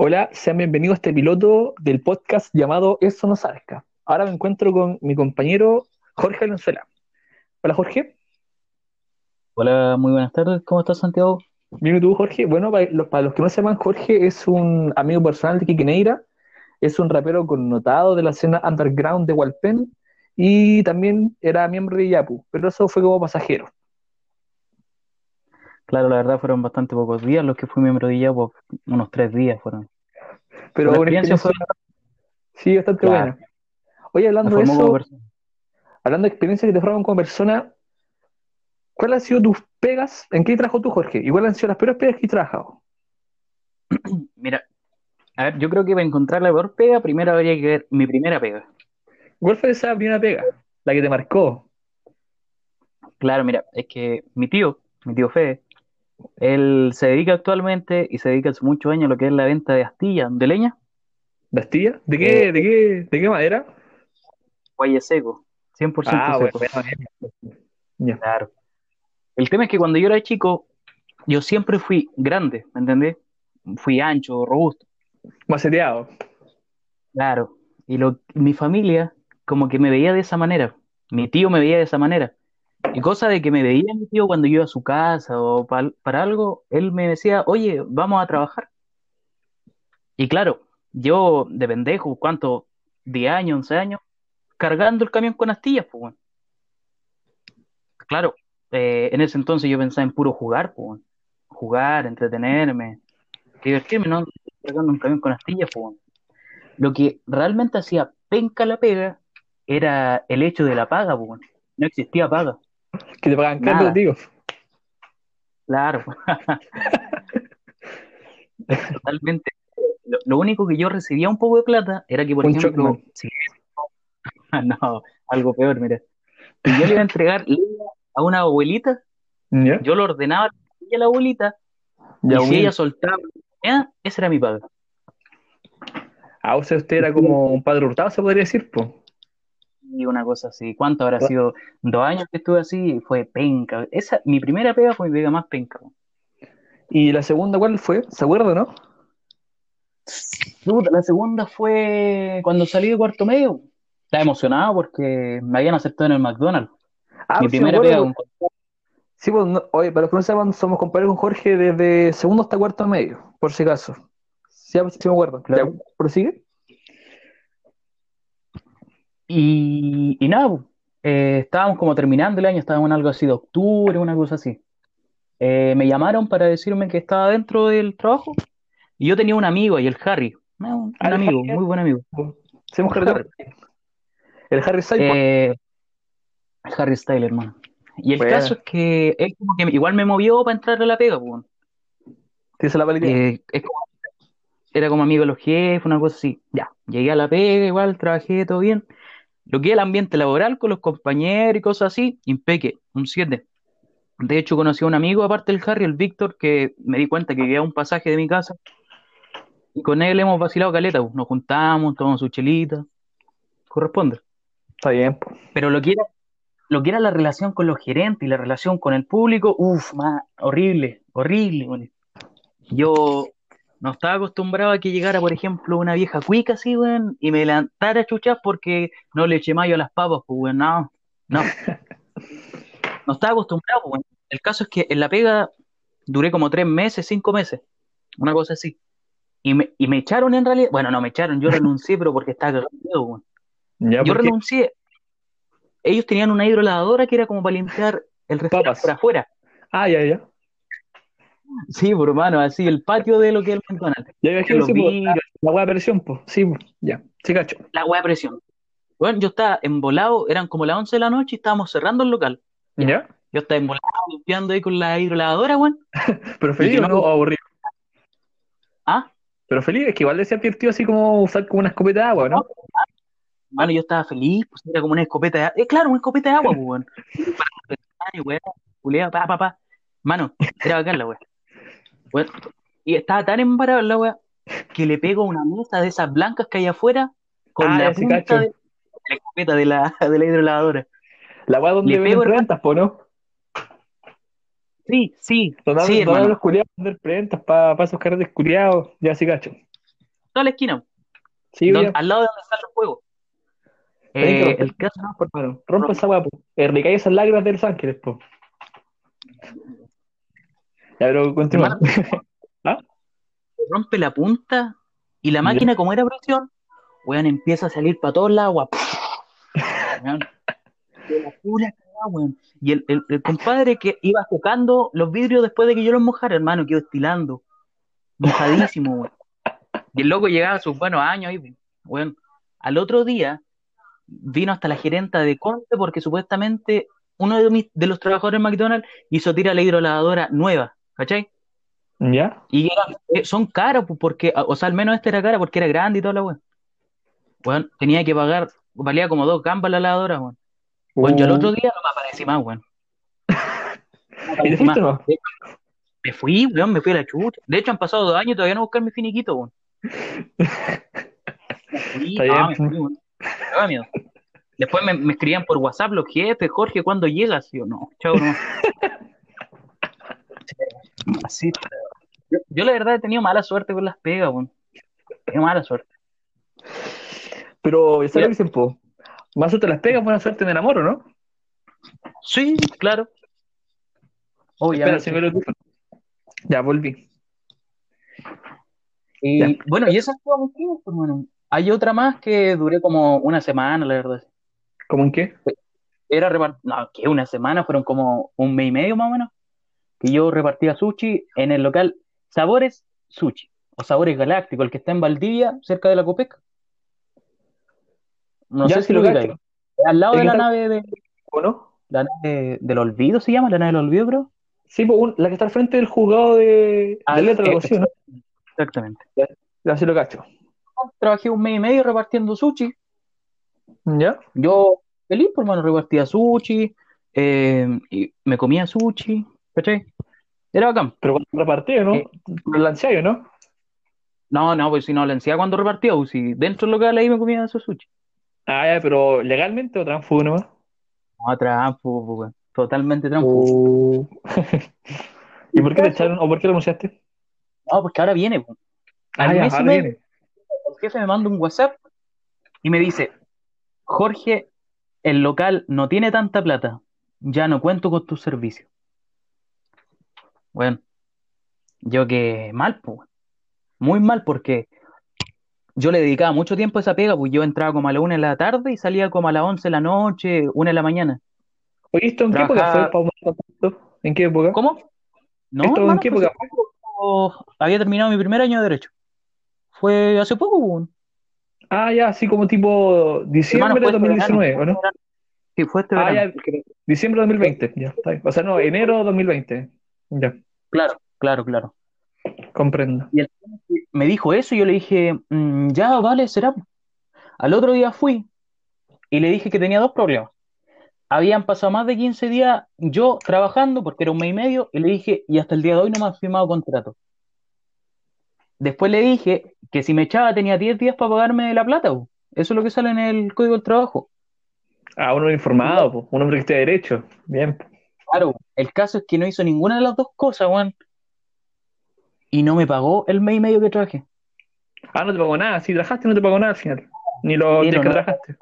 Hola, sean bienvenidos a este piloto del podcast llamado Eso no salga. Ahora me encuentro con mi compañero Jorge Valenzuela. Hola Jorge. Hola, muy buenas tardes. ¿Cómo estás, Santiago? Bien, ¿y tú, Jorge? Bueno, para los, para los que no sepan, Jorge es un amigo personal de Neira, es un rapero connotado de la escena underground de Walpen y también era miembro de Yapu, pero eso fue como pasajero. Claro, la verdad fueron bastante pocos días los que fui miembro de Yapu, unos tres días fueron. Pero La experiencia fue, sí, bastante claro, buena. Oye, hablando de eso, hablando de experiencias que te forman como persona, ¿cuáles han sido tus pegas? ¿En qué trabajo tú, Jorge? ¿Y cuáles han sido las peores pegas que has trabajado? Mira, a ver, yo creo que para encontrar la peor pega, primero habría que ver mi primera pega. ¿Cuál fue esa primera pega? La que te marcó. Claro, mira, es que mi tío, mi tío Fede, él se dedica actualmente y se dedica hace muchos años a lo que es la venta de astillas de leña. ¿De eh, qué, de qué, de qué madera? guaye seco, 100% Ah, seco. bueno. Claro. El tema es que cuando yo era chico, yo siempre fui grande, ¿me entendés? Fui ancho, robusto. Maceteado. Claro, y lo, mi familia como que me veía de esa manera, mi tío me veía de esa manera, y cosa de que me veía mi tío cuando iba a su casa o para algo, él me decía, oye, vamos a trabajar. Y claro, yo de pendejo, ¿cuánto? 10 años, 11 años, cargando el camión con astillas, pues bueno. Claro, eh, en ese entonces yo pensaba en puro jugar, pues. Jugar, entretenerme, divertirme, ¿no? Cargando un camión con astillas, pues. Lo que realmente hacía penca la pega era el hecho de la paga, pues. No existía paga, Que te pagan caro, tío. claro, totalmente. Lo, lo único que yo recibía un poco de plata era que, por Un ejemplo, si, no, algo peor, mira, si yo le iba a entregar a una abuelita, ¿Ya? yo lo ordenaba a la abuelita y si ella soltaba, ¿ya? esa era mi paga. Ah, o sea, usted era como un padre hurtado, se podría decir, pues. Y una cosa así, ¿cuánto habrá sido? Dos años que estuve así y fue penca. Esa, mi primera pega fue mi pega más penca. ¿Y la segunda cuál fue? ¿Se acuerda, no? La segunda fue cuando salí de cuarto medio. Estaba emocionado porque me habían aceptado en el McDonald's. Ah, Mi sí primera pega con... Sí, pues, no- oye, para los que no sepan, somos compañeros con Jorge desde segundo hasta cuarto medio, por si acaso. Sí, sí me acuerdo. Ya, prosigue. Y, y nada, pues, eh, estábamos como terminando el año, estábamos en algo así de octubre, una cosa así. Eh, me llamaron para decirme que estaba dentro del trabajo y yo tenía un amigo ahí, el Harry. No, un Ah, un el amigo, Harry, muy buen amigo. Sí, hemos El. Harry. El Harry Styles, pues. Eh, el Harry Styles, hermano. Y el caso es que él como que igual me movió para entrar a la pega, pues. la. Eh, es como- era como amigo de los jefes, una cosa así. Ya, llegué a la pega, igual, trabajé todo bien. Lo que es el ambiente laboral con los compañeros y cosas así, impeque, un 7. De hecho, conocí a un amigo, aparte del Harry, el Víctor, que me di cuenta que vivía un pasaje de mi casa, y con él hemos vacilado caleta, pues. Nos juntamos, tomamos su chelita, corresponde. Está bien. Pero lo que era, lo que era la relación con los gerentes y la relación con el público, uff, horrible, horrible. Yo no estaba acostumbrado a que llegara, por ejemplo, una vieja cuica así, weón, y me levantara a chuchar porque no le eché mayo a las papas, pues, weón, no, no, no estaba acostumbrado, pues, weón. El caso es que en la pega duré como tres meses, cinco meses, una cosa así. Y me, y me echaron en realidad, bueno, no me echaron, yo renuncié, pero porque estaba cagado, weón. Ya, Yo renuncié, ellos tenían una hidrolavadora que era como para limpiar el por Papas. afuera. Ah, ya, ya. Sí, por hermano, así el patio de lo que es el McDonald's. Ya imagino, sí, la, la hueá de presión, pues. Sí. Ya. Sí, cacho. la hueá de presión. Bueno, yo estaba embolado, eran como las 11 de la noche y estábamos cerrando el local. Ya. ¿Ya? Yo estaba embolado limpiando ahí con la hidrolavadora, weón. ¿Pero feliz no, aburrido? ah, Pero feliz, es que igual les advirtió así como usar como una escopeta de agua, ¿no? mano, yo estaba feliz, pues era como una escopeta de agua. Eh, claro, una escopeta de agua, weón. Ay, weón, culea, pa, pa, pa. Mano, era bacán la weá. Weón, Y estaba tan embarado la weá que le pego a una mesa de esas blancas que hay afuera con Ah, la punta cacho. de la escopeta de la, de la hidrolavadora. La weá donde Le venden pego, po, ¿no? Sí, sí, Donde sí, donde hermano. los culiados venden prentas para esos carretes culiados. Ya sí, cacho. toda la esquina, Sí, don- al lado de donde están los juegos. Tenés que Eh, el caso, no, por hermano. Rompe esa weá, po. Erricáis esas lágrimas de Los Ángeles, po. Ya, pero continúa. rompe la punta y la máquina, como era presión, weón, empieza a salir para todos lados, agua. Weón. De la pura cagada, weón. Y el, el- el compadre que iba tocando los vidrios después de que yo los mojara, hermano, quedó estilando. Mojadísimo, weón. Y el loco llegaba a sus buenos años ahí, weón. Al otro día vino hasta la gerenta de Conte porque supuestamente uno de, mis- de los trabajadores de McDonald's hizo tirar la hidrolavadora nueva, ¿cachai? ¿Ya? Y era- eh, son caros, pues, porque, o sea, al menos este era cara porque era grande y toda la weón. Weón, tenía que pagar, valía como dos gambas la lavadora, weón. Weón, yo el otro día no me aparecí más, weón. Uh. ¿Y te más. no? Me fui, weón, me fui a la chucha. De hecho, han pasado dos años y todavía no buscar mi finiquito, weón. Está no, bien. me fui, weón. Me daba miedo. Después me, me escribían por WhatsApp los jefes, Jorge, ¿cuándo llegas? Y yo, no, chao, no. Así. Yo, yo la verdad he tenido mala suerte con las pegas, weón. He tenido mala suerte. Pero, ¿sabes lo que dicen, po? Más suerte las pegas, buena suerte en el amor, ¿o no? Sí, claro. Espera, Obviamente. se me lo Ya, volví. Y Ya. bueno, y esa fue mi tiempo, hermano. Hay otra más que duré como una semana, la verdad. ¿Cómo en qué? Era repart... No, que una semana, fueron como un mes y medio más o menos, que yo repartía sushi en el local Sabores Sushi, o Sabores Galáctico, el que está en Valdivia, cerca de la Copeca. No Ya, sé si lo cacho. Al lado ¿El de la nave de, ¿O no? la nave del olvido, ¿se llama? La nave del olvido, creo. Sí, pues la que está al frente del juzgado de, Ah, de letra, eh. Exactamente. Ya sí lo cacho. Trabajé un mes y medio repartiendo sushi. ¿Ya? Yo feliz, por mano, repartía sushi, eh, y me comía sushi, ¿cachai? Era bacán. Pero cuando repartí, ¿no? Eh. Lo lanciayo, ¿no? No, no, pues si no la ansiedad cuando repartía, pues si dentro del local ahí me comía esos sushi. Ah, ya, pero legalmente o transfugo nomás. No, trampo, pues. Totalmente trampo. Uh. ¿Y por qué te echaron o por qué renunciaste? No, porque ahora viene, pues. Al Ah, mes ahora medio, viene. el jefe me manda un WhatsApp y me dice, Jorge, el local no tiene tanta plata, ya no cuento con tus servicios. Bueno, yo que mal, pues, muy mal porque yo le dedicaba mucho tiempo a esa pega, pues yo entraba como a la una de la tarde y salía como a las once de la noche, una de la mañana. Oye, ¿esto en qué época Trabajaba- fue? Contexto? ¿En qué época? ¿Cómo? No, ¿Esto en hermano, qué fue época? poco. había terminado mi primer año de derecho. Fue hace poco, pues. Ah, ya, así como tipo diciembre Hermano, de fue este 2019, verano, ¿o no? fue este verano. Sí, fue este Ah, verano. ya, porque- diciembre de 2020, ya, está bien. O sea, no, enero de 2020. Ya, Claro, claro, claro. comprendo. Y el me dijo eso y yo le dije, "Mm, ya, vale, será. Al otro día fui y le dije que tenía dos problemas. Habían pasado más de 15 días yo trabajando, porque era un mes y medio, y le dije, y hasta el día de hoy no me han firmado contrato. Después le dije que si me echaba tenía 10 días para pagarme la plata. po. Eso es lo que sale en el Código del Trabajo. Ah, un hombre informado, po, un hombre que esté de derecho. Bien. Claro, el caso es que no hizo ninguna de las dos cosas, weón. Y no me pagó el mes y medio que trabajé. Ah, no te pagó nada. Si trabajaste, no te pagó nada al final. Ni los días que no. trabajaste.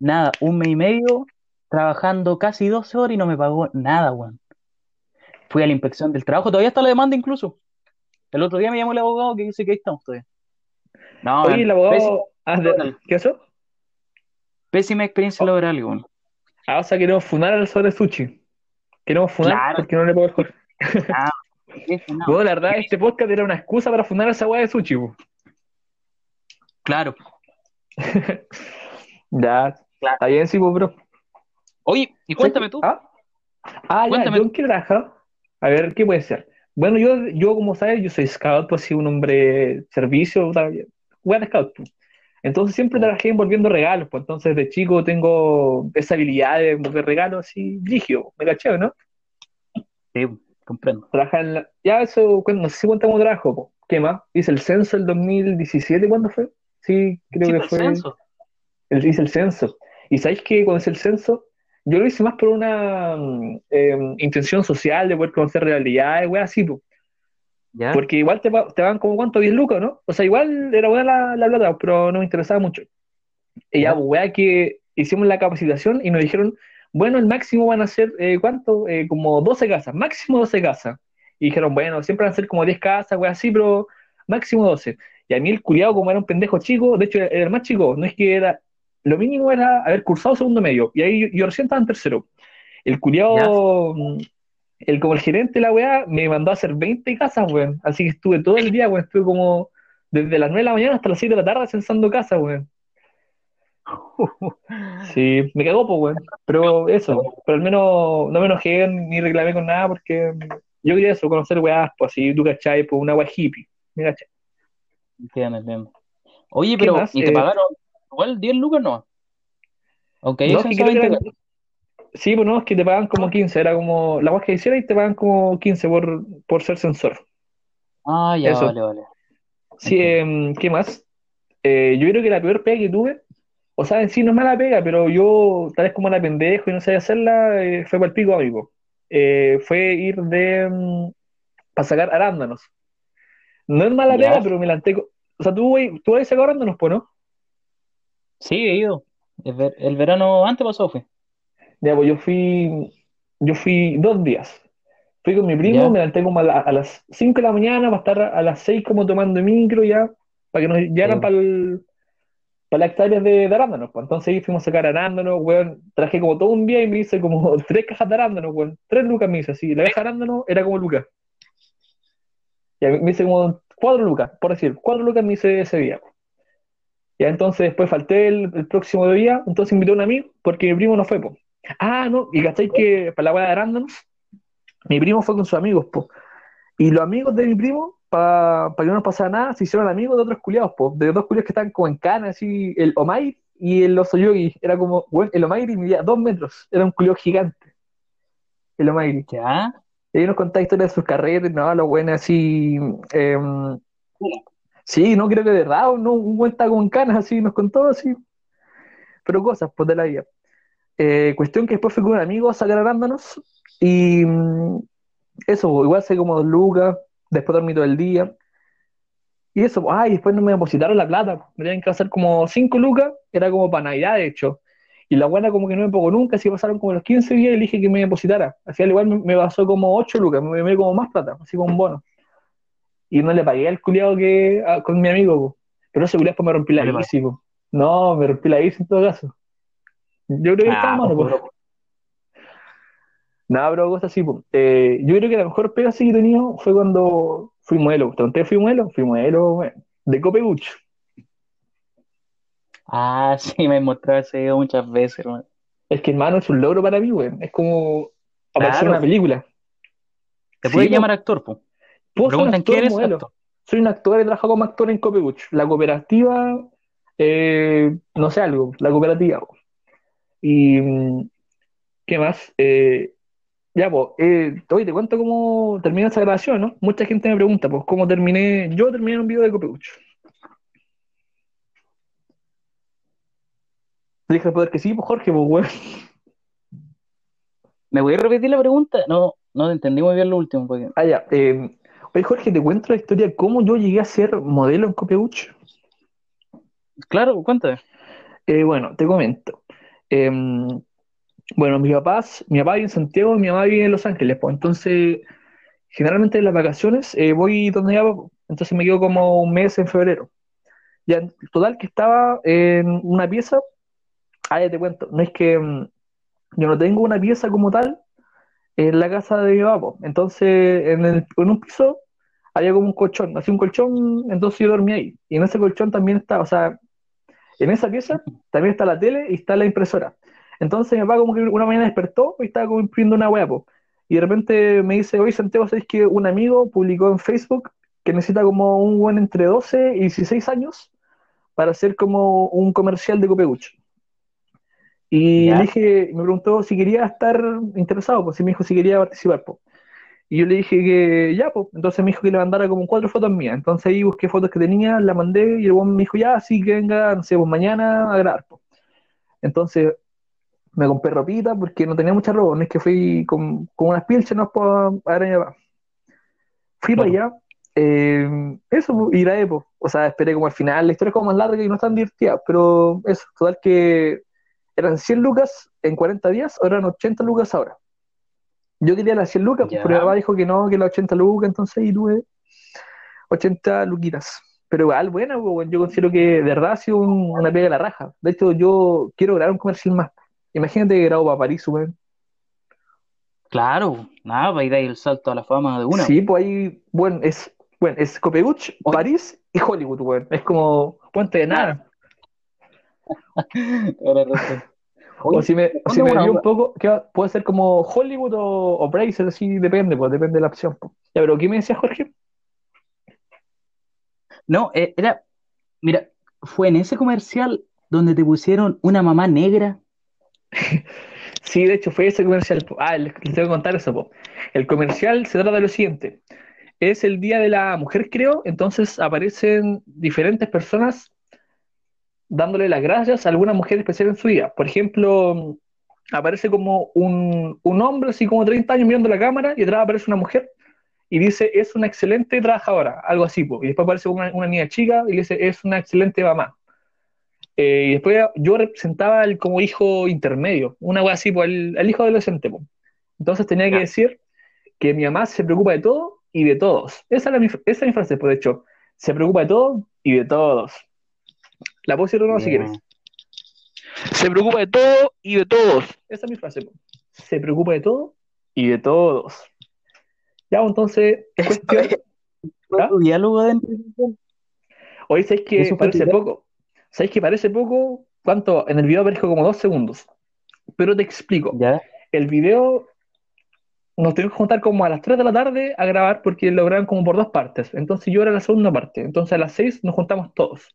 Nada, un mes y medio trabajando casi 12 horas y no me pagó nada, weón. Fui a la inspección del trabajo, todavía está la demanda incluso. El otro día me llamó el abogado que dice que ahí estamos todavía. No, Oye, el pésima, abogado. De- ¿Qué eso? pésima experiencia laboral, weón. Ah, o sea, queremos funar al sobre sushi. Queremos funar Claro. porque no le pagó el Jorge. Ah, eso, no. Bueno, la verdad, este podcast era una excusa para funar a esa weá de sushi. Claro. Ya, Claro. está bien, sí, pues, bro. Oye, y cuéntame tú. Ah, ah ya, Cuéntame yo tú. en qué trabajo. A ver, ¿qué puede ser? Bueno, yo, yo como sabes, yo soy scout, pues sí, un hombre servicio, weá de scout. Entonces siempre trabajé envolviendo regalos, pues entonces de chico tengo esa habilidad de envolver regalos así, rígido, me caché, ¿no? Sí, comprendo. Trabajar en la... Ya eso, no sé si cuánto trabajo, po. ¿Qué más? Hice el censo el 2017, ¿cuándo fue? Sí, creo Sí, que pues, fue. censo. el- hice el censo. Y sabéis que cuando hice el censo, yo lo hice más por una mm, eh, intención social de poder conocer realidades, wey, así, po. ¿Ya? Porque igual te, te van como cuánto, 10 lucas, ¿no? O sea, igual era buena la, la plata, pero no me interesaba mucho. Y ya, ¿Ya? pues, weá, que hicimos la capacitación y nos dijeron, bueno, el máximo van a ser, eh, ¿cuánto? Eh, como 12 casas, máximo 12 casas. Y dijeron, bueno, siempre van a ser como 10 casas, weá, así, pero máximo 12. Y a mí el culiado, como era un pendejo chico, de hecho era el más chico, no es que era, lo mínimo era haber cursado segundo medio, y ahí yo, yo recién estaba en tercero. El culiado, mm, el, como el gerente de la weá, me mandó a hacer 20 casas, weón. Así que estuve todo el día, weón, estuve como desde las 9 de la mañana hasta las 7 de la tarde censando casas, weón. Sí, me cagó, pues, weón. Pero eso, pero al menos no me enojé ni reclamé con nada porque yo quería eso, conocer weás, pues así, tú cachai, pues una weá hippie. Me cachai. Entiendo, entiendo. Oye, ¿Qué pero? ¿y te Eh, pagaron igual 10 lucas no? Aunque No, ellos es que creo que 20 era, sí, pues no, es que te pagan como 15, era como la weá que hiciera y te pagan como 15 por, por ser censor. Ah, ya, Eso. vale, vale. Sí, em, ¿qué más? Eh, yo creo que la peor pega que tuve, o sea, en sí no es mala pega, pero yo, tal vez como era pendejo y no sabía hacerla, eh, fue para el pico, amigo. Eh, fue ir de, para sacar arándanos. No es mala ¿Ya? pega, pero me lanté. O sea, tú, güey, tú has sacado arándanos, pues, ¿no? Sí, he ido. El, ver- el verano antes pasó fue. Ya, pues yo fui, yo fui dos días. Fui con mi primo, ¿Ya? me levanté como a, la- a las 5 de la mañana para estar a las 6 como tomando micro ya, para que nos llegaran para para las hectáreas de, de arándanos. Pues. Entonces ahí fuimos a sacar arándanos, weón. Traje como todo un día y me hice como tres cajas de arándanos, weón. Tres lucas me hice así. La caja de arándanos era como lucas. Ya me hice como cuatro lucas, por decir, cuatro lucas me hice ese día. Ya entonces después falté el, el próximo día, entonces invité a un amigo porque mi primo no fue, po. Ah, no, y cachai que para la weá de arándanos, mi primo fue con sus amigos, po. Y los amigos de mi primo, para que no nos pasara nada, se hicieron amigos de otros culiados, po. De dos culiados que estaban como en cana, así, el Omai y el Osoyogi. Era como, bueno, el Omairi medía dos metros, era un culiado gigante. El Omairi. ¿Ya? Y nos contaba historias de sus carreras, no, lo bueno así. em, sí, no creo que de verdad, no, un buen taco con canas, así, nos contó así. Pero cosas, pues de la vida. Eh, cuestión que después fui con un amigo a sacar arándanos y mm, eso, igual sé como dos lucas, después dormí todo el día. Y eso, ay, después no me depositaron la plata, me tenían que hacer como cinco lucas, era como para Navidad de hecho. Y la buena como que no me pagó nunca, así pasaron como los 15 días y le dije que me depositara. Al final igual me, me pasó como 8 lucas, me me como más plata, así como un bono. Y no le pagué al culiado que a- con mi amigo, po. pero ese culiado me rompí la bici. No, me rompí la bici en todo caso. Yo creo que estaba Ah, malo, pues, pues. Nada, pero cosas así, pues. Eh, yo creo que la mejor pega así que he tenido fue cuando fui modelo. ¿Te conté fui modelo? Fui modelo, de Copeguch. Ah, sí, me he mostrado ese video muchas veces, hermano. Es que, hermano, es un logro para mí, güey. Es como aparecer en Claro. una película. Te Sí, puedes po. llamar actor, pues. Puedo ser un actor quién eres modelo. actor. Soy un actor, he trabajado como actor en Copeguch. La cooperativa, eh, no sé algo, la cooperativa. po. Y, mm, ¿qué más? Eh, ya, pues, eh, oye, te cuento cómo terminé esa grabación, ¿no? Mucha gente me pregunta, pues, cómo terminé. Yo terminé en un video de Copeguch. Dije poder que sí, pues, Jorge, pues, weón. ¿Me voy a repetir la pregunta? No, no entendí muy bien lo último. Porque... Ah, ya. eh, oye, Jorge, te cuento la historia cómo yo llegué a ser modelo en Copeguch. Claro, cuéntame. Eh, bueno, te comento. Em, bueno, mis papás, mi papá vive en Santiago y mi mamá vive en Los Ángeles, pues entonces generalmente en las vacaciones eh, voy donde pues. entonces me quedo como un mes en febrero. Ya, total que estaba en una pieza, ah, ya te cuento, no es que mm, yo no tengo una pieza como tal en la casa de mi papá, pues. entonces en, el- en un piso había como un colchón, así un colchón, entonces yo dormía ahí, y en ese colchón también está, o sea, en esa pieza también está la tele y está la impresora. Entonces mi papá como que una mañana despertó y estaba como imprimiendo una hueá, po. Y de repente me dice, oye Santiago, ¿sabes que un amigo publicó en Facebook que necesita como un buen entre 12 y 16 años para hacer como un comercial de Copeguch? Y ¿Ya? le dije, me preguntó si quería estar interesado, pues, y me dijo si quería participar, pues. Y yo le dije que ya, pues. Entonces me dijo que le mandara como cuatro fotos mías. Entonces ahí busqué fotos que tenía, la mandé y el me dijo, ya, así que venga, no sé, pues mañana a grabar, pues. Entonces me compré ropita porque no tenía mucha ropa, no es que fui con, con unas pilchas, no puedo a ver a mi papá. Fui para allá Eh, eso, y la Epo. O sea, esperé como al final. La historia es como más larga y no tan divertida, pero eso, total que eran 100 lucas en 40 días, ahora eran 80 lucas ahora. Yo quería las 100 lucas, Ya. pero mi papá dijo que no, que las 80 lucas, entonces ahí tuve 80 luquitas. Pero igual, buena, pues, weón. yo considero que de verdad ha sido un- una pega de la raja. De hecho, yo quiero grabar un comercial más. Imagínate que grabo para París, weón. Claro, nada, para ir ahí el salto a la fama de una. Sí, pues ahí, bueno, es, bueno, es Copeguch. París y Hollywood, weón. Es como puente de nada. Ahora O si me, o ¿dónde si me desvío un poco, puede ser como Hollywood o, o Bracer, así depende, pues depende de la opción. pues. Ya, pero ¿qué me decías, Jorge? No, eh, era, mira, fue en ese comercial donde te pusieron una mamá negra. Sí, de hecho fue ese comercial. po. Ah, les, les tengo que contar eso. po. El comercial se trata de lo siguiente. Es el Día de la Mujer, creo, entonces aparecen diferentes personas dándole las gracias a alguna mujer especial en su día. Por ejemplo, aparece como un, un hombre así como 30 años mirando la cámara y atrás aparece una mujer y dice, es una excelente trabajadora, algo así. po. Y después aparece una, una niña chica y dice, es una excelente mamá. Eh, y después yo representaba el, como hijo intermedio, una wea así, pues, el, el hijo adolescente. po. Entonces tenía que decir que mi mamá se preocupa de todo y de todos. Esa era mi, esa es mi frase, pues, de hecho. Se preocupa de todo y de todos. La puedo decir o no si quieres. Se preocupa de todo y de todos. Esa es mi frase. po. Se preocupa de todo y de todos. Ya, pues, entonces, cuestión. ¿Fue ¿Ah? tu diálogo de Hoy sabéis que Eso parece poco. ¿Sabéis que parece poco? ¿Cuánto? En el video aparezco como dos segundos. Pero te explico. Ya, El video nos tuvimos que juntar como a las 3 de la tarde a grabar porque lo graban como por dos partes. Entonces yo era la segunda parte. Entonces a las 6 nos juntamos todos.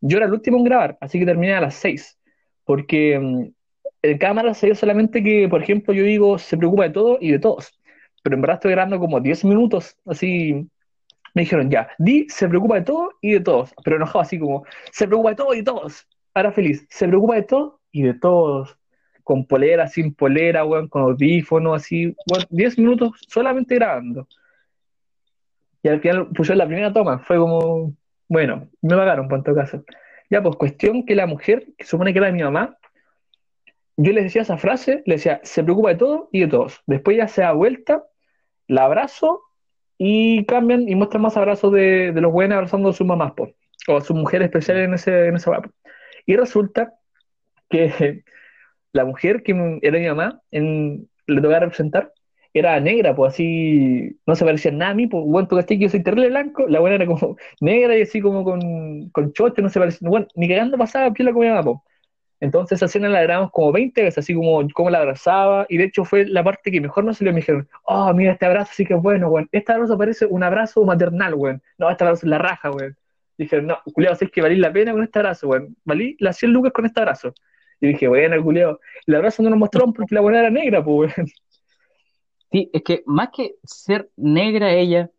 Yo era el último en grabar, así que terminé a las 6. Porque en cámara se ve solamente que, por ejemplo, yo digo, se preocupa de todo y de todos. Pero en verdad estoy grabando como 10 minutos, así. Me dijeron, ya, Di se preocupa de todo y de todos. Pero enojado así como, se preocupa de todo y de todos. Ahora feliz, se preocupa de todo y de todos con polera, sin polera, weón, con audífonos, así, weón, 10 minutos solamente grabando. Y al final pusieron la primera toma, fue como, bueno, me pagaron por en todo caso. Ya, pues cuestión que la mujer, que supone que era mi mamá, yo les decía esa frase, le decía, se preocupa de todo y de todos. Después ya se da vuelta, la abrazo y cambian y muestran más abrazos de, de los buenos abrazando a sus mamás, po, o a sus mujeres especiales en ese, en esa guapa. Y resulta que la mujer que era mi mamá, en, le tocaba representar, era negra, pues así, no se parecía nada a mí, pues bueno, tú caché que yo soy terrible blanco, la buena era como negra y así como con, con chocho, no se parecía, bueno, ni cagando pasaba piola con mi mamá, pues. Entonces esa escena la grabamos como 20 veces, así como, como la abrazaba, y de hecho fue la parte que mejor no salió, me dijeron, oh, mira este abrazo, sí que es bueno, weón, este abrazo parece un abrazo maternal, weón, no, este abrazo es la raja, weón. Dijeron, no, culiao, ¿sabes que valí la pena con este abrazo, weón? Valí las 100 lucas con este abrazo. Y dije, bueno, culiao, el abrazo no nos mostraron porque la buena era negra, pues, weón. Sí, es que más que ser negra ella,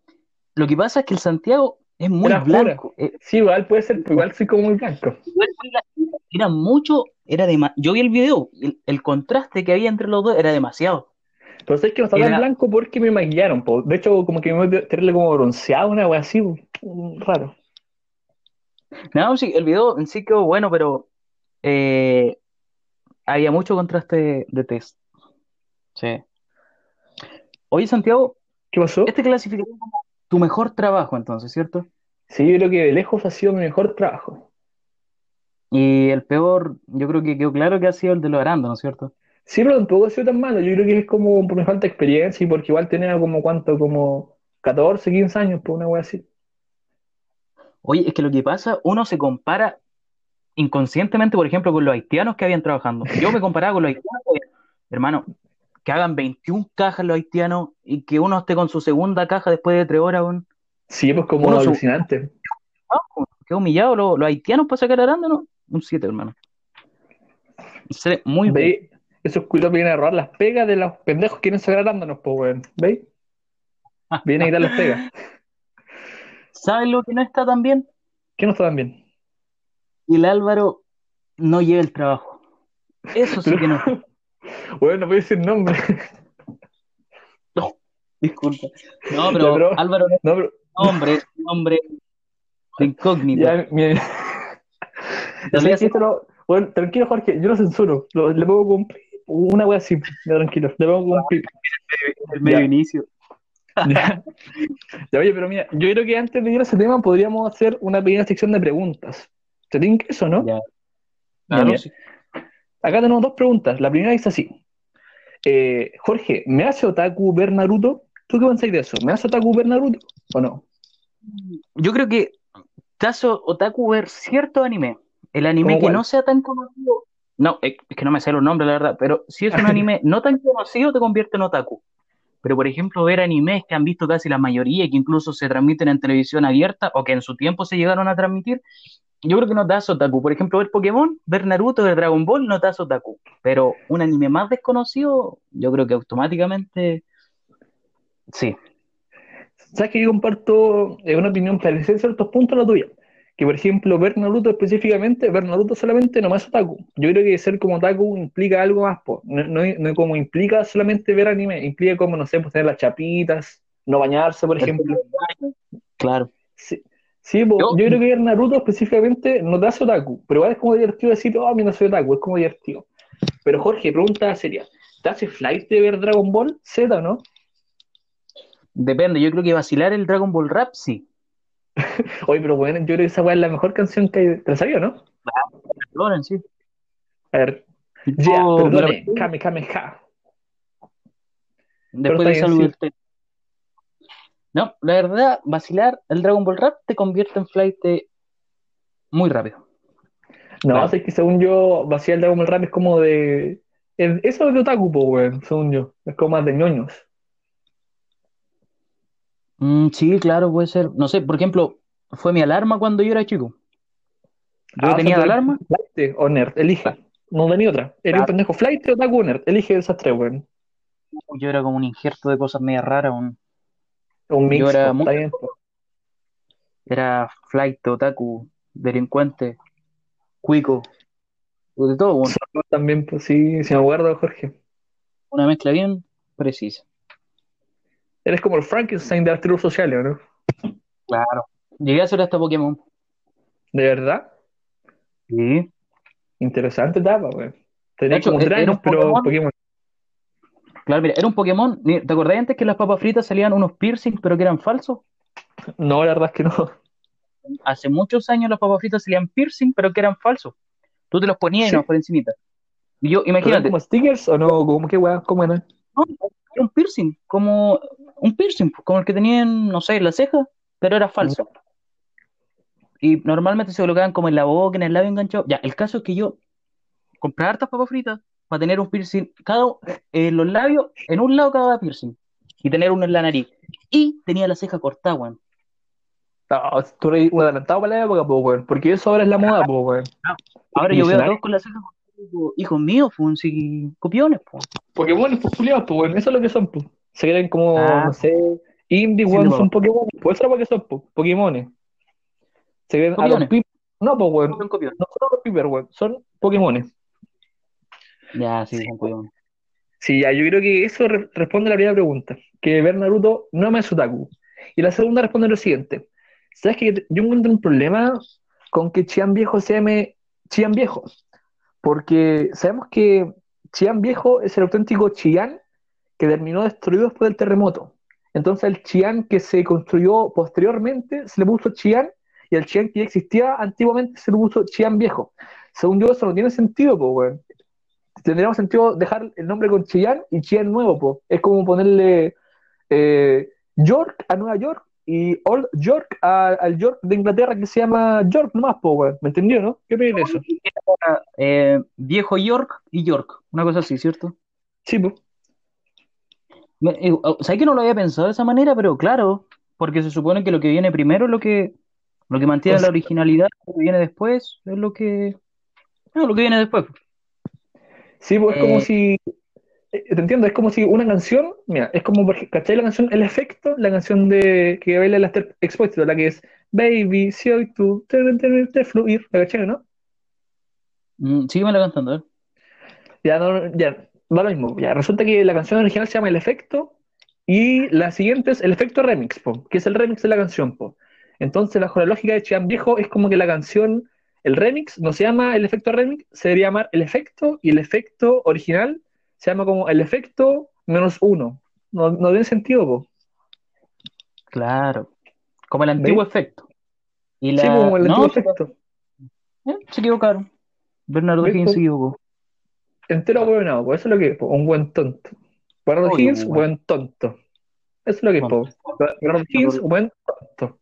lo que pasa es que el Santiago es muy Era blanco. eh, Sí, igual puede ser, pero igual soy como muy blanco. era, mucho, era dema- Yo vi el video, el, el contraste que había entre los dos era demasiado. Pero sabes que no está tan Era- blanco porque me maquillaron, po. De hecho, como que me voy a tenerle como bronceado, una wea así, raro. No, sí, el video en sí quedó bueno, pero eh, había mucho contraste de test. Sí. Oye, Santiago, ¿Qué pasó? este clasificaría como tu mejor trabajo, entonces, ¿cierto? Sí, yo creo que de lejos ha sido mi mejor trabajo. Y el peor, yo creo que quedó claro que ha sido el de los arándanos, ¿cierto? Sí, pero tampoco ha sido tan malo. Yo creo que es como por mi falta de experiencia y porque igual tenía como cuánto, como 14, 15 años, por una wea así. Oye, es que lo que pasa, uno se compara inconscientemente, por ejemplo, con los haitianos que habían trabajando. Yo me comparaba con los haitianos, que, hermano, que hagan 21 cajas los haitianos y que uno esté con su segunda caja después de tres horas, weón. Sí, pues como Uno alucinante. Ah, qué humillado los, los haitianos para sacar arándanos. Un 7, hermano. Muy bueno. ¿Veis? Esos culos vienen a robar las pegas de los pendejos que quieren sacar arándanos, pues, weón. ¿Veis? Vienen a quitar las pegas. ¿Sabes lo que no está tan bien? ¿Qué no está tan bien? Y el Álvaro no lleva el trabajo. Eso sí que no. Bueno, no voy a decir nombre. Disculpa. No, pero Álvaro no No, pero nombre, nombre incógnito. Ya, lo- Bueno, tranquilo, Jorge, yo lo censuro. Lo- le pongo un una wea así. Ya, tranquilo, le pongo un pip. el medio Ya. inicio. Ya. Ya, oye, pero mira, yo creo que antes de ir a ese tema podríamos hacer una pequeña sección de preguntas. ¿Te tiene eso, no? Ya. Claro, mira. sí. Acá tenemos dos preguntas. La primera dice así. Eh, Jorge, ¿me hace otaku ver Naruto? ¿Tú qué pensáis de eso? ¿Me hace otaku ver Naruto o no? Yo creo que Tazo Otaku ver cierto anime. El anime ¿Cómo que cuál? no sea tan conocido. No, es es que no me sé los nombres, la verdad. Pero si es un anime no tan conocido, te convierte en otaku. Pero, por ejemplo, ver animes que han visto casi la mayoría y que incluso se transmiten en televisión abierta o que en su tiempo se llegaron a transmitir, yo creo que no te hace otaku. Por ejemplo, ver Pokémon, ver Naruto, ver Dragon Ball, no te hace otaku. Pero un anime más desconocido, yo creo que automáticamente sí. Sabes que yo comparto eh, una opinión parecida en ciertos puntos a la tuya. Que, por ejemplo, ver Naruto específicamente, ver Naruto solamente no me hace otaku. Yo creo que ser como otaku implica algo más, po. No, no, no como implica solamente ver anime, implica como, no sé, pues tener las chapitas, no bañarse, por ejemplo. Claro. Sí, sí po. Yo- yo creo que ver Naruto específicamente no te hace otaku, pero igual es como divertido decir, oh, mira, soy otaku, es como divertido. Pero Jorge, pregunta seria, ¿te hace flight de ver Dragon Ball Z o no? Depende, yo creo que vacilar el Dragon Ball Rap, sí. Oye, pero bueno, yo creo que esa weá es la mejor canción que hay. ¿Te la sabía, no? Loren, sí. A ver, ya, perdone, Kame Kame Ja. Después de está salud bien, del té. No, la verdad, vacilar el Dragon Ball Rap te convierte en flight muy rápido. No, Claro. es que según yo, vaciar el Dragon Ball Rap es como de. es- eso es de otaku, weón, según yo. Es como más de ñoños. Mm, sí, claro, puede ser. No sé, por ejemplo, fue mi alarma cuando yo era chico. Yo Ah, o tenía sea, de eres alarma. Flight o nerd, elige. No tenía otra. Eres un pendejo flight, otaku o nerd. Elige de esas tres, weón. Yo era como un injerto de cosas medio raras. un- Un mix, Yo era muy- bien, po. Era flight, otaku, delincuente, cuico, de todo, bueno, También, pues sí, si me acuerdo, Jorge. una mezcla bien precisa. Eres como el Frankenstein de artículos sociales, ¿o ¿no? Claro. Llegué a ser hasta Pokémon. ¿De verdad? Sí. Interesante etapa, weón. Tenía como tres años, un pero Pokémon. Pokémon. Claro, mira, era un Pokémon. ¿Te acordás antes que las papas fritas salían unos piercings, pero que eran falsos? No, la verdad es que no. Hace muchos años las papas fritas salían piercing, pero que eran falsos. Tú te los ponías y no por encimita. Y yo, ¿Pero eran imagínate, como stickers o no? ¿Cómo qué weón? ¿Cómo eran? no, era un piercing, como un piercing, como el que tenían, no sé, en la ceja, pero era falso. Y normalmente se colocaban como en la boca, en el labio enganchado. Ya, el caso es que yo compré hartas papas fritas para tener un piercing, cada en los labios, en un lado cada piercing, y tener uno en la nariz. Y tenía la ceja cortada, weón. No, tú eres un adelantado para la época, po, weón. Porque eso ahora es la moda, po, weón. Ahora yo veo a todos con la ceja cortada, hijos míos, pues, sí, copiones, pues. Pokémon, pues culiados, po, weón. Eso es lo que son, po. Se creen como, Ah. no sé, indie, Sí, weón, no, son. Pokémon. Pues eso es lo que son, po. Pokémones. Se creen a los pip. No, po, weón. Son copiones. No son los piper, weón. Son Pokémones. Ya, sí, Sí. ya, yo creo que eso re- responde a la primera pregunta, que ver Naruto no me es otaku. Y la segunda responde lo siguiente. ¿Sabes que yo encuentro un problema con que Chian Viejo se llame Chian Viejo? Porque sabemos que Chian Viejo es el auténtico Chian que terminó destruido después del terremoto. Entonces el Chian que se construyó posteriormente se le puso Chian y el Chian que ya existía antiguamente se le puso Chian Viejo. Según yo eso no tiene sentido, pues, weón tendríamos sentido dejar el nombre con Chillán y Chillán nuevo, po. Es como ponerle eh, York a Nueva York y Old York a- al York de Inglaterra que se llama York nomás, po, weón. ¿Me entendió, no? ¿Qué opinas de eso? Eh, viejo York y York, una cosa así, ¿cierto? Sí, oh, ¿Sabes que no lo había pensado de esa manera? Pero claro, porque se supone que lo que viene primero es lo que, lo que mantiene Pues- la originalidad, lo que viene después es lo que, no, lo que viene después. Sí, pues es como Eh. si. eh, Te entiendo, es como si una canción, mira, es como, ¿cachai la canción El Efecto? La canción de que baila el Aster Expósito, la que es Baby, si hoy tú te, te, te fluir, ¿la cachai, no? Mm, sígueme la cantando, ¿eh? Ya, no, ya, va lo mismo. Ya, resulta que la canción original se llama El Efecto Y la siguiente es el efecto remix, po, que es el remix de la canción. Po. Entonces, bajo la lógica de Chian Viejo, es como que la canción, el remix, no se llama el efecto remix, se debería llamar el efecto, y el efecto original se llama como el efecto menos uno. No, no tiene sentido, po. Claro. Como el antiguo efecto. Y la... Sí, como el No, antiguo se- efecto. eh, se equivocaron. Bernardo ¿Ves, Higgins se equivocó. Entero huevonado, po. Eso es lo que es, po. Un buen tonto. Bernardo Obvio, Higgins, buen tonto. Eso es lo que es, po. Bernardo Higgins, buen tonto.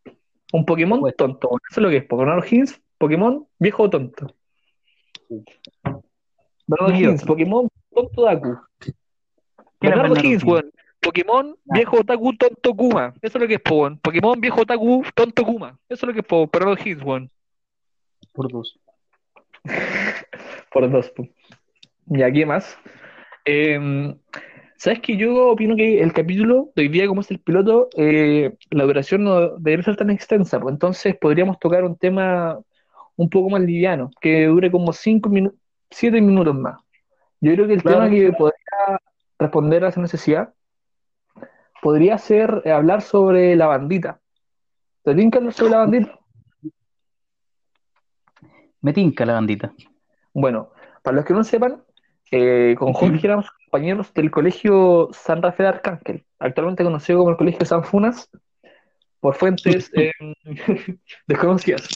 Un Pokémon tonto. Eso es lo que es, po. Bernardo Higgins, Pokémon viejo tonto. Bernardo Higgins. Pokémon tonto Daku. ¿Quién es Bernardo Higgins, weón. Pokémon viejo otaku tonto Kuma. Eso es lo que es, weón. Pokémon viejo otaku tonto Kuma. Eso es lo que es. Bernardo Higgins, weón. Por dos. Por dos, po. Y aquí más. Eh, ¿Sabes que Yo opino que el capítulo de hoy día, como es el piloto, eh, la duración no debería ser tan extensa, pues entonces podríamos tocar un tema un poco más liviano, que dure como 5 minutos, 7 minutos más. Yo creo que el Claro. tema que podría responder a esa necesidad podría ser eh, hablar sobre la bandita. ¿Te tinca hablar sobre la bandita? Me tinca la bandita. Bueno, para los que no sepan, eh, con Jorge éramos compañeros del colegio San Rafael Arcángel, actualmente conocido como el colegio San Funas, por fuentes eh, desconocidas.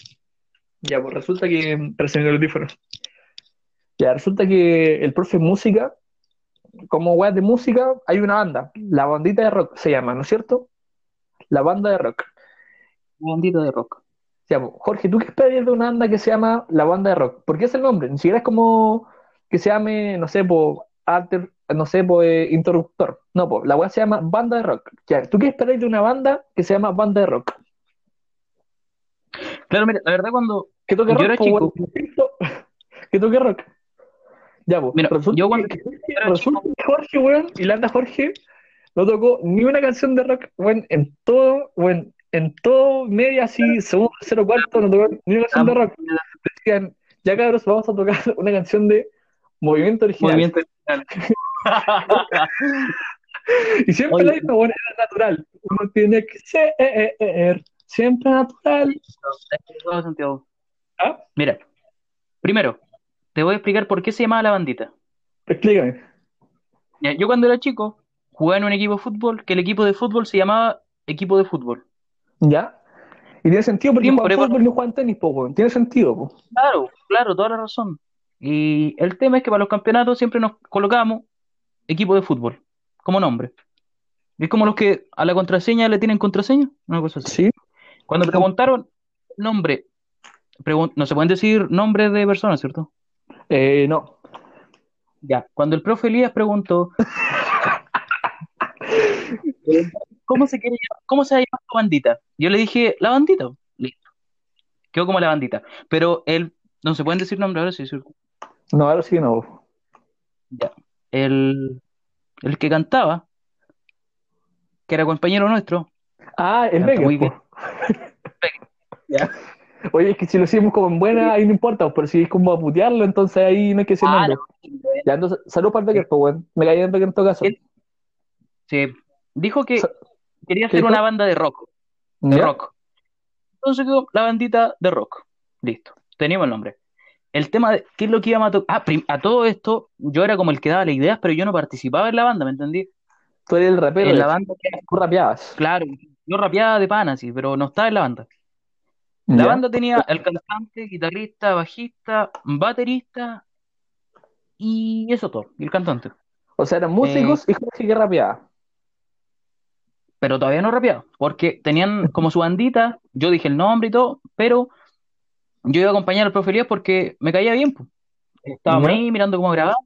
Ya, pues resulta que. El audífono. Ya, resulta que el profe de música, como weas de música, hay una banda, la bandita de rock se llama, ¿no es cierto? La banda de rock. Bandita de rock. Ya, pues, Jorge, ¿tú qué esperas de una banda que se llama La Banda de Rock? ¿Por qué es el nombre? Ni siquiera es como que se llame, no sé, por alter, no sé, por interruptor. No, pues, la weá se llama Banda de Rock. Ya, ¿tú qué esperas de una banda que se llama Banda de Rock? Claro, mira, la verdad cuando ¿Que toque Yo rock? era chico. ¿Que toque rock? Ya, pues, Mira, resulta, yo cuando que, era resulta que Jorge, weón, y la anda Jorge, no tocó ni una canción de rock, weón, en todo, weón, en todo media así, segundo, tercero, cuarto, no tocó ni una canción de rock. decían, ya cabros, vamos a tocar una canción de movimiento original. movimiento original. Y siempre Oye. la misma, bueno, era natural. Uno tiene que ser siempre natural. Todo, Santiago. ¿Ah? Mira, primero, te voy a explicar por qué se llamaba la bandita. Explícame. Yo cuando era chico jugaba en un equipo de fútbol, que el equipo de fútbol se llamaba equipo de fútbol. ¿Ya? Y tiene sentido porque Siempre, juegan fútbol y no juegan tenis, po. Tiene sentido, po. Claro, claro, toda la razón. Y el tema es que para los campeonatos siempre nos colocamos equipo de fútbol como nombre. Es como los que a la contraseña le tienen contraseña, una cosa así. Sí. Cuando preguntaron nombre, pregun- no se pueden decir nombres de personas, ¿cierto? Eh, no. Ya, cuando el profe Elías preguntó ¿cómo se quiere llamar- cómo se va a llamar tu bandita? Yo le dije, la bandita. Listo. Quedó como la bandita. Pero él, no se pueden decir nombres ahora, sí, ¿cierto? No, ahora sí no. Ya. El, el que cantaba, que era compañero nuestro, Ah, el Becker, muy bien. Ya. Oye, es que si lo hicimos como en buena, ahí no importa, po, pero si es como a putearlo, entonces ahí no hay que decir Ah, nombre. Ya, entonces, salud para el Becker, weón. Me caí en Becker en todo caso. Sí. Dijo que Sa- quería ¿qué hacer dijo? una banda de rock, de ¿Ya? rock. Entonces quedó la bandita de rock. Listo. Teníamos el nombre. El tema de qué es lo que íbamos a tocar. Ah, a todo esto, yo era como el que daba las ideas, pero yo no participaba en la banda, ¿me entendí? Tú eres el rapero, En la banda, Tú rapeabas. claro, yo rapeaba de pana, sí, pero no estaba en la banda. La ¿Ya? banda tenía el cantante, guitarrista, bajista, baterista y eso todo, y el cantante. O sea, eran músicos y Jorge que rapeaba. Pero todavía no rapeaba, porque tenían como su bandita, yo dije el nombre y todo, pero yo iba a acompañar al profe Elías porque me caía bien, pues. Estábamos ¿Ya? ahí mirando cómo grababa.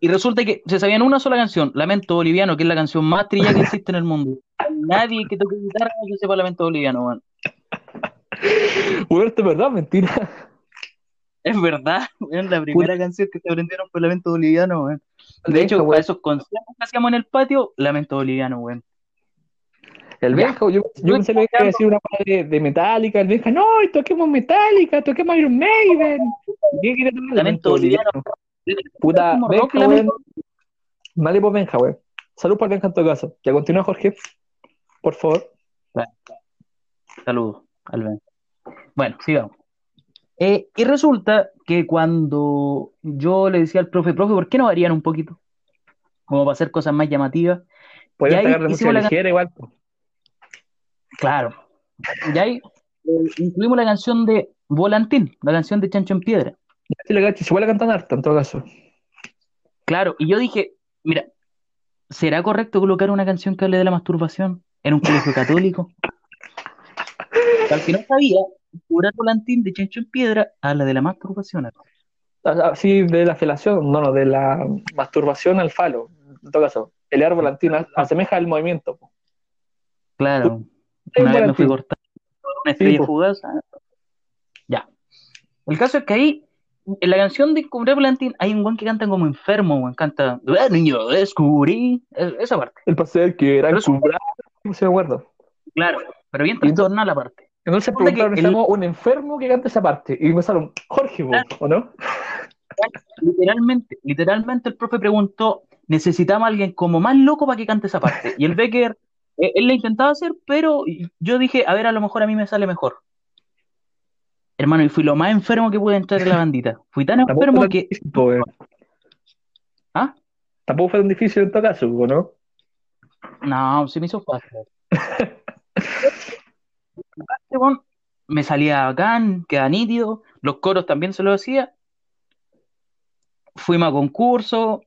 Y resulta que se sabían una sola canción, Lamento Boliviano, que es la canción más trillada que existe en el mundo. Nadie que toque guitarra que sepa Lamento Boliviano, weón. Weón, es verdad, mentira. Es verdad, weón, la primera canción que se aprendieron fue Lamento Boliviano, weón. De hecho, para esos conciertos que hacíamos en el patio, Lamento Boliviano, weón. El. Benja, yo, yo pensé que iba a decir una cosa de, de Metallica. El Benja, no, toquemos Metallica, toquemos Iron Maiden. ¿Qué quiere? Lamento Boliviano. Puta, Benja, weón. Vale por Benja, weón. Salud para el Benja en todo caso. Ya continúa, Jorge. Por favor. Saludos al Ben. Bueno, sigamos. Eh, y resulta que cuando yo le decía al profe, profe, ¿por qué no varían un poquito? Como para hacer cosas más llamativas. Pueden pegar de música ligera igual. Claro. Y ahí eh, incluimos la canción de Volantín, la canción de Chancho en Piedra. Si la cacho, igual la cantan harta en todo caso. Claro, y yo dije, mira, ¿será correcto colocar una canción que hable de la masturbación en un colegio católico? Al que no sabía, Curar Volantín de Chancho en Piedra habla de la masturbación. Así de la felación, no, no, de la masturbación al falo. En todo caso, el árbol volantín asemeja al movimiento. po. Claro, una vez me fui cortando una estrella po. fugaz. ah. Ya. El caso es que ahí, en la canción de Curar Volantín, hay un guan que canta como enfermo, weón, canta, "Ah, niño, descubrí, Es- esa parte. El paseo que era eso- encumbrado, no se me acuerdo. Claro, pero bien trastornada la parte. Entonces preguntaron, el- necesitamos un enfermo que cante esa parte. Y empezaron, Jorge, ¿o no? Literalmente, literalmente el profe preguntó, necesitamos a alguien como más loco para que cante esa parte. Y el Becker, eh, él la intentaba hacer, pero yo dije, a ver, a lo mejor a mí me sale mejor. Hermano, y fui lo más enfermo que pude entrar en la bandita. Fui tan Tampoco enfermo tan que... difícil, weón. ¿Ah? Tampoco fue tan difícil en todo caso, ¿no? No, se me hizo fácil. Me salía bacán, queda nítido. Los coros también se lo hacía. Fuimos a concurso,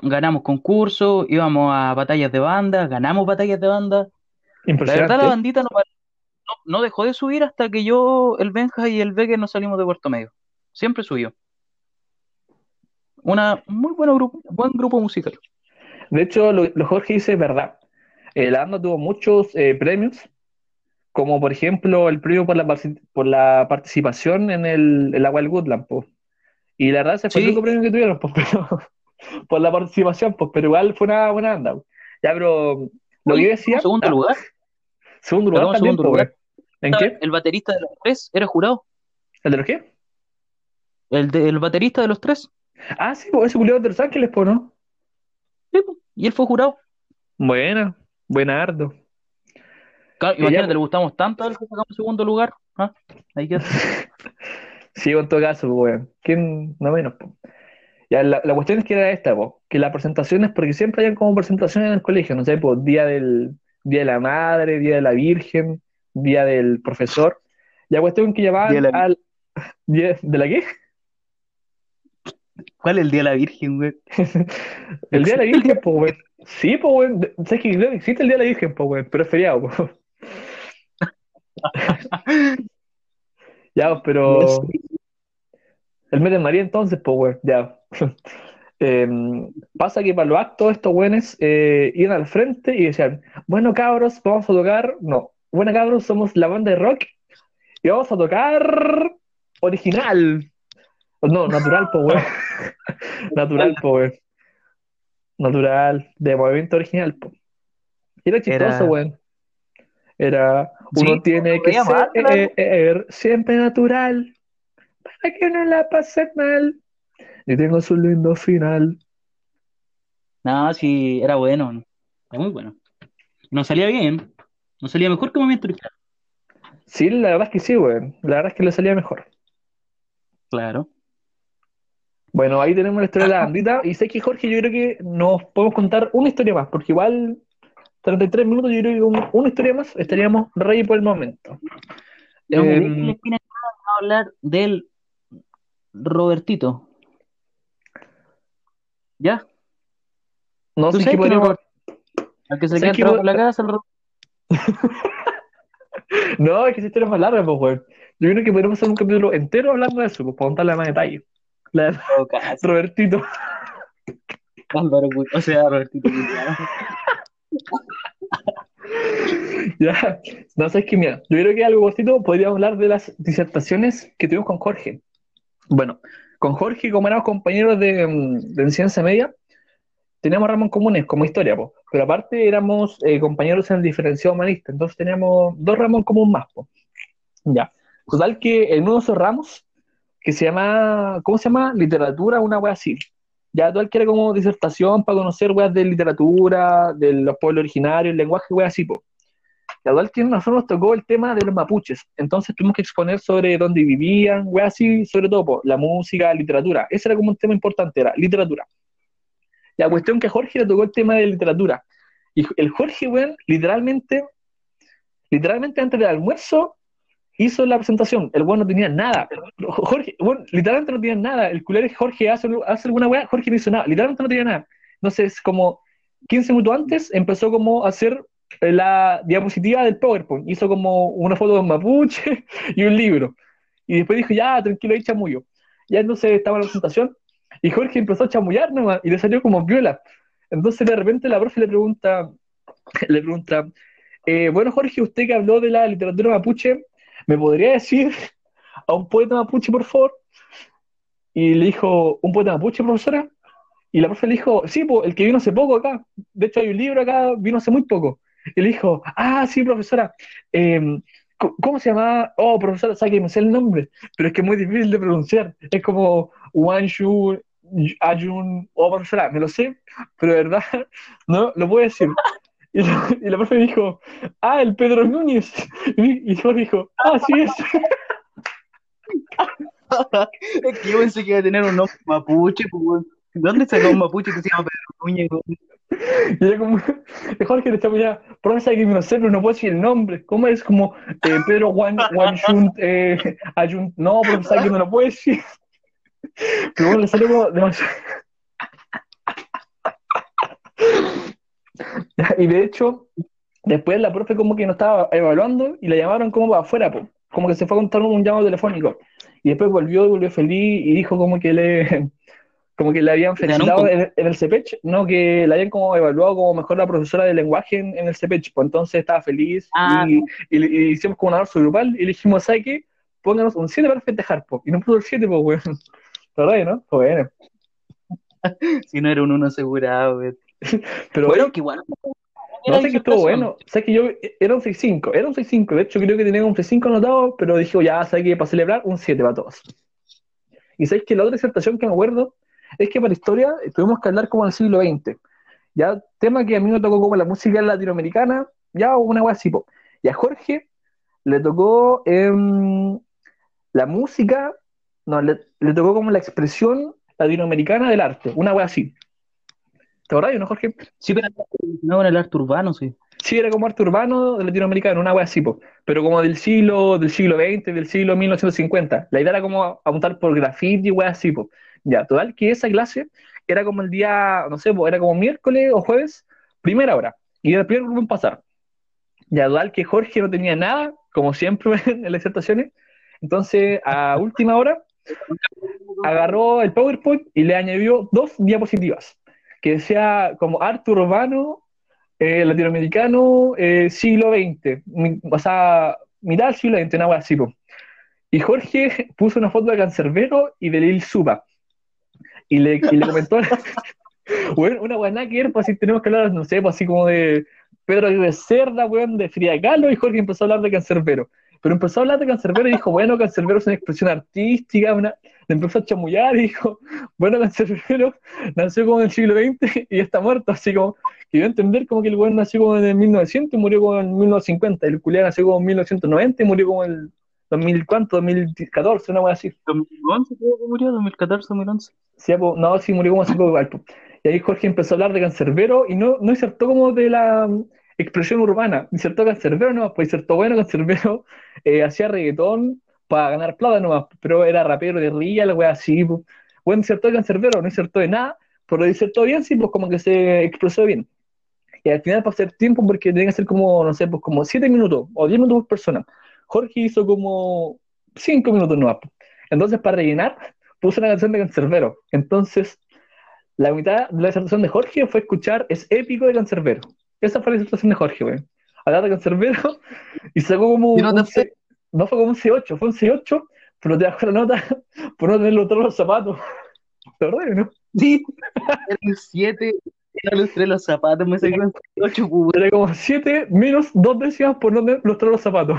ganamos concurso, íbamos a batallas de banda, ganamos batallas de banda. La verdad, la bandita no, no, no dejó de subir hasta que yo, el Benja y el Becker nos salimos de Puerto Medio. Siempre subió. Una muy buena grupo, buen grupo musical. De hecho, lo, lo Jorge dice es verdad. Eh, la banda tuvo muchos eh, premios, como por ejemplo el premio por la, por la participación en el, el Agua del Woodland, po. Y la verdad ese fue el único premio que tuvieron, pues, pero, por la participación, pues, pero igual fue una buena banda. po. Ya, pero lo que yo decía, Segundo ah, lugar. segundo lugar también, segundo lugar. ¿En qué? El baterista de los tres era jurado. ¿El de los qué? El, de- el baterista de los tres. Ah, sí, pues ese culiado de Los Ángeles, pues, ¿no? Sí, po. Y él fue jurado. Buena, buenardo. Claro, ya, imagínate, po. le gustamos tanto a él que sacamos segundo lugar. ¿Ah? Ahí queda. Sí, en todo caso, pues, weón. ¿Quién? No menos, po. Ya, la, la cuestión es que era esta, po, que las presentaciones, porque siempre hay como presentaciones en el colegio, no sé, pues, día del, día de la madre, día de la virgen, día del profesor. La cuestión que llamaban Día de la- al. ¿Día de la qué? ¿Cuál es el día de la Virgen, güey? El día de la ¿Existe el virgen, pues, weón. Sí, pues. De- ¿Sabes que creo que existe el día de la virgen, pues, weón? Pero es feriado, pues. Ya, pues, pero. El mes de María, entonces, pues, weón, ya. Em, pasa que para los actos estos güeyes eh, iban al frente y decían, bueno cabros, vamos a tocar, no, bueno cabros, somos la banda de rock y vamos a tocar original. No, natural, pues weón. Natural, pues weón. Natural, de movimiento original, pues. Era chistoso, Era-. Era, uno Sí, tiene que ser claro. eh, eh, siempre natural para que no la pase mal. Y tengo su lindo final. No, sí, era bueno. Era muy bueno. Nos salía bien. Nos salía mejor que Original. Sí, la verdad es que sí, weón. La verdad es que le salía mejor. Claro. Bueno, ahí tenemos la historia de la bandita. Y sé que Jorge, yo creo que nos podemos contar una historia más, porque igual 33 minutos, yo creo que con una historia más estaríamos rey por el momento. Me dejé la espina clavada a hablar del Robertito. ¿Ya? no ¿Tú sé qué podríamos. Al que se ¿Sabes queda pod- por la casa, el No, es que esa historia es más larga, pues, weón. Yo creo que podríamos hacer un capítulo entero hablando de eso, pues, para contarle más detalle. La de caso. Robertito. Álvaro O sea, Robertito. Ya, no sé, que mira, yo creo que algo cortito podríamos hablar de las disertaciones que tuvimos con Jorge. Bueno, con Jorge, como éramos compañeros de, mm, de enseñanza media, teníamos ramos comunes como historia, po. pero aparte éramos eh, compañeros en el diferenciado humanista, entonces teníamos dos ramos en común más. po. Ya, total que en uno de esos ramos, que se llama, ¿cómo se llama? Literatura, una wea así. Ya que era como disertación para conocer weas de literatura, de los pueblos originarios, lenguaje, weas así, po. La dual que nosotros nos tocó el tema de los mapuches, entonces tuvimos que exponer sobre dónde vivían, weas así, sobre todo, po, la música, literatura. Ese era como un tema importante, era literatura. La cuestión que a Jorge le tocó el tema de literatura. Y el Jorge, weón, literalmente, literalmente antes del almuerzo, hizo la presentación. El weón no tenía nada. Jorge, bueno, literalmente no tenía nada. El culero es Jorge hace, hace alguna weá, Jorge no hizo nada. Literalmente no tenía nada. Entonces, como 15 minutos antes, empezó como a hacer la diapositiva del PowerPoint. Hizo como una foto de un mapuche y un libro. Y después dijo, ya, tranquilo, ahí chamullo. Ya entonces estaba en la presentación y Jorge empezó a chamullar nomás y le salió como viola. Entonces de repente la profe le pregunta, le pregunta, eh, bueno Jorge, usted que habló de la literatura mapuche, ¿me podría decir a un poeta mapuche, por favor? Y le dijo, ¿un poeta mapuche, profesora? Y la profe le dijo, sí, pues, el que vino hace poco acá. De hecho, hay un libro acá, vino hace muy poco. Y le dijo, ah, sí, profesora. Em, ¿Cómo se llama? Oh, profesora, sabe que me sé el nombre, pero es que es muy difícil de pronunciar. Es como Wanshu Ayun, oh, profesora, me lo sé, pero de verdad no lo puedo decir. Y la, profe dijo, ah, el Pedro Núñez. Y, yo dijo, ah, sí es. es que yo pensé que iba a tener un nombre mapuche. Pues, ¿Dónde sacó un mapuche que se llama Pedro Núñez? Y yo como, Jorge le estaba ya, profesor, que me lo sé, pero no puedo decir el nombre. ¿Cómo es? Como eh, Pedro Juan, Juan eh, Ayun, no, profesor, que no lo puedo decir. Pero bueno, le salió demasiado. y de hecho, después la profe como que no estaba evaluando y la llamaron como para afuera, como que se fue a contar un llamado telefónico. Y después volvió, volvió feliz y dijo como que le como que le habían felicitado en, el CEPECH, no, que la habían como evaluado como mejor la profesora de lenguaje en, el CEPECH, pues entonces estaba feliz ah. y, y, hicimos como una abrazo grupal y le dijimos, ¿sabes qué? Pónganos un 7 para festejar, po. y no puso el 7, pues, weón. Pero ¿no? Bueno. si no era un 1 asegurado, Pero bueno, que igual. No sé que estuvo bueno. Sé que yo era un 6-5. Era un 6-5. De hecho, creo que tenía un 6-5 anotado, pero dije, ya, ¿sabes que Para celebrar, un 7 para todos. Y sabes que la otra disertación que me acuerdo es que para historia tuvimos que hablar como en el siglo XX. Ya, tema que a mí me tocó como la música latinoamericana, ya una wea así. Y a Jorge le tocó em, la música, no, le, tocó como la expresión latinoamericana del arte, una wea así. ¿Te acordás, no, Jorge? Sí, pero no, en el arte urbano, sí. Sí, era como arte urbano latinoamericano, una wea así, pero como del siglo, del siglo XX, del siglo 1950. La idea era como apuntar por graffiti y wea así, po. Ya, total, que esa clase era como el día, no sé, era como miércoles o jueves, primera hora. Y era el primer grupo en pasar. Ya, total, que Jorge no tenía nada, como siempre en las disertaciones. Entonces, a última hora, agarró el PowerPoint y le añadió dos diapositivas, que decía como arte urbano, eh, latinoamericano, eh, siglo XX, o sea, mitad del siglo XX, una así. Y Jorge puso una foto de Cancerbero y de Lil Suba. Y le, y le comentó, bueno, una buena que pues así tenemos que hablar, no sé, pues así como de Pedro de Cerda, weón, de Frida Kahlo, y Jorge empezó a hablar de Cancerbero. Pero empezó a hablar de Cancerbero y dijo, bueno, Cancerbero es una expresión artística, una... le empezó a chamullar y dijo, bueno, Cancerbero nació como en el siglo XX y está muerto, así como, que dio a entender como que el weón nació como en el 1900 y murió como en 1950, el culián nació como en 1990 y murió como en el 2000, ¿cuánto? 2014, una cosa así. ¿2011 creo que murió? ¿2014, 2011? Sí, no, sí, murió como hace poco Y ahí Jorge empezó a hablar de cancerbero y no, no insertó como de la expresión urbana, insertó cancerbero no, pues insertó bueno cancerbero, eh, hacía reggaetón para ganar plata nomás, pero era rapero de ría, la wea así, bueno, insertó de cancerbero, no insertó de nada, pero insertó bien, sí, pues como que se expresó bien. Y al final para hacer tiempo, porque tenía que ser como, no sé, pues como 7 minutos o 10 minutos por persona. Jorge hizo como cinco minutos nuevos. Entonces, para rellenar, puso una canción de Cancerbero. Entonces, la mitad de la disertación de Jorge fue escuchar Es épico de Cancerbero. Esa fue la disertación de Jorge, güey. Hablar de Cancerbero y sacó como. No, un C, no fue como un C8, fue un C8, pero te bajó la nota por no tener todos los zapatos. ¿Verdad, no? Sí, el 7 no lustré los zapatos, me saqué un 8 Era como 7 menos 2 décimas por no lustrar los zapatos.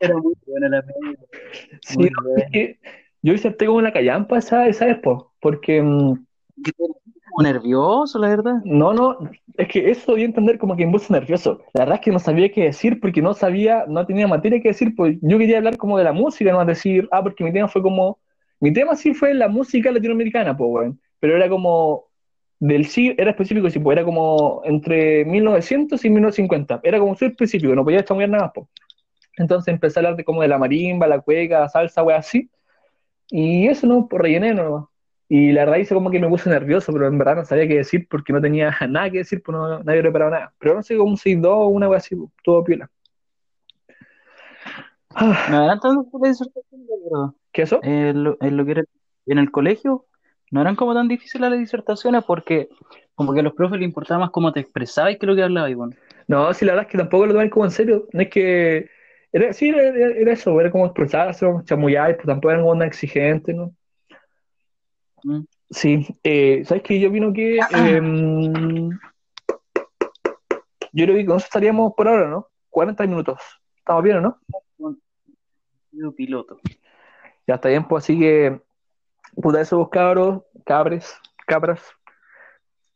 Era muy buena la película. Sí, es que yo salté como la callampa esa, esa vez, po, porque mm, te- nervioso, la verdad. no, no, es que eso dio a entender como que me puse nervioso. La verdad es que no sabía qué decir porque no sabía, no tenía materia que decir, pues yo quería hablar como de la música, no decir, ah, porque mi tema fue como, mi tema sí fue la música latinoamericana, pues, weón, pero era como, del sí, era específico, sí, pues era como entre 1900 y 1950, era como súper específico, no podía chamullar nada más, pues. Entonces empecé a hablar de como de la marimba, la cueca, salsa, weón, así. Y eso no, por rellené nomás. Y la verdad hice como que me puse nervioso, pero en verdad no sabía qué decir porque no tenía nada que decir, pues no, nadie preparado nada. Pero no sé, como un 6-2 o una wea así, pues, todo piola. Ah, Me adelantan la disertación, de verdad. ¿Qué eso? En lo, en lo que era en el colegio, no eran como tan difíciles las disertaciones porque como que a los profes les importaba más cómo te expresabas que lo que hablabas, y bueno. No, sí, la verdad es que tampoco lo tomé como en serio. No es que. Era, sí, era, era- eso, era como expresarse, chamullar, pues tampoco eran como una exigente, ¿no? Sí, eh, ¿sabes qué? Yo opino que. em, yo creo que con eso estaríamos por ahora, ¿no? 40 minutos. ¿Estamos bien o no? Piloto. Ya está bien, pues así que, puta, esos cabros, cabres, cabras.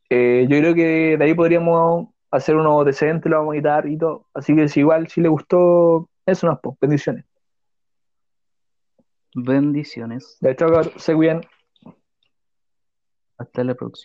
eh, yo creo que de ahí podríamos hacer uno decente, lo vamos a editar y todo. Así que si igual, si le gustó, eso nos pues, bendiciones. Bendiciones. De hecho, se cuidan. Hasta la próxima.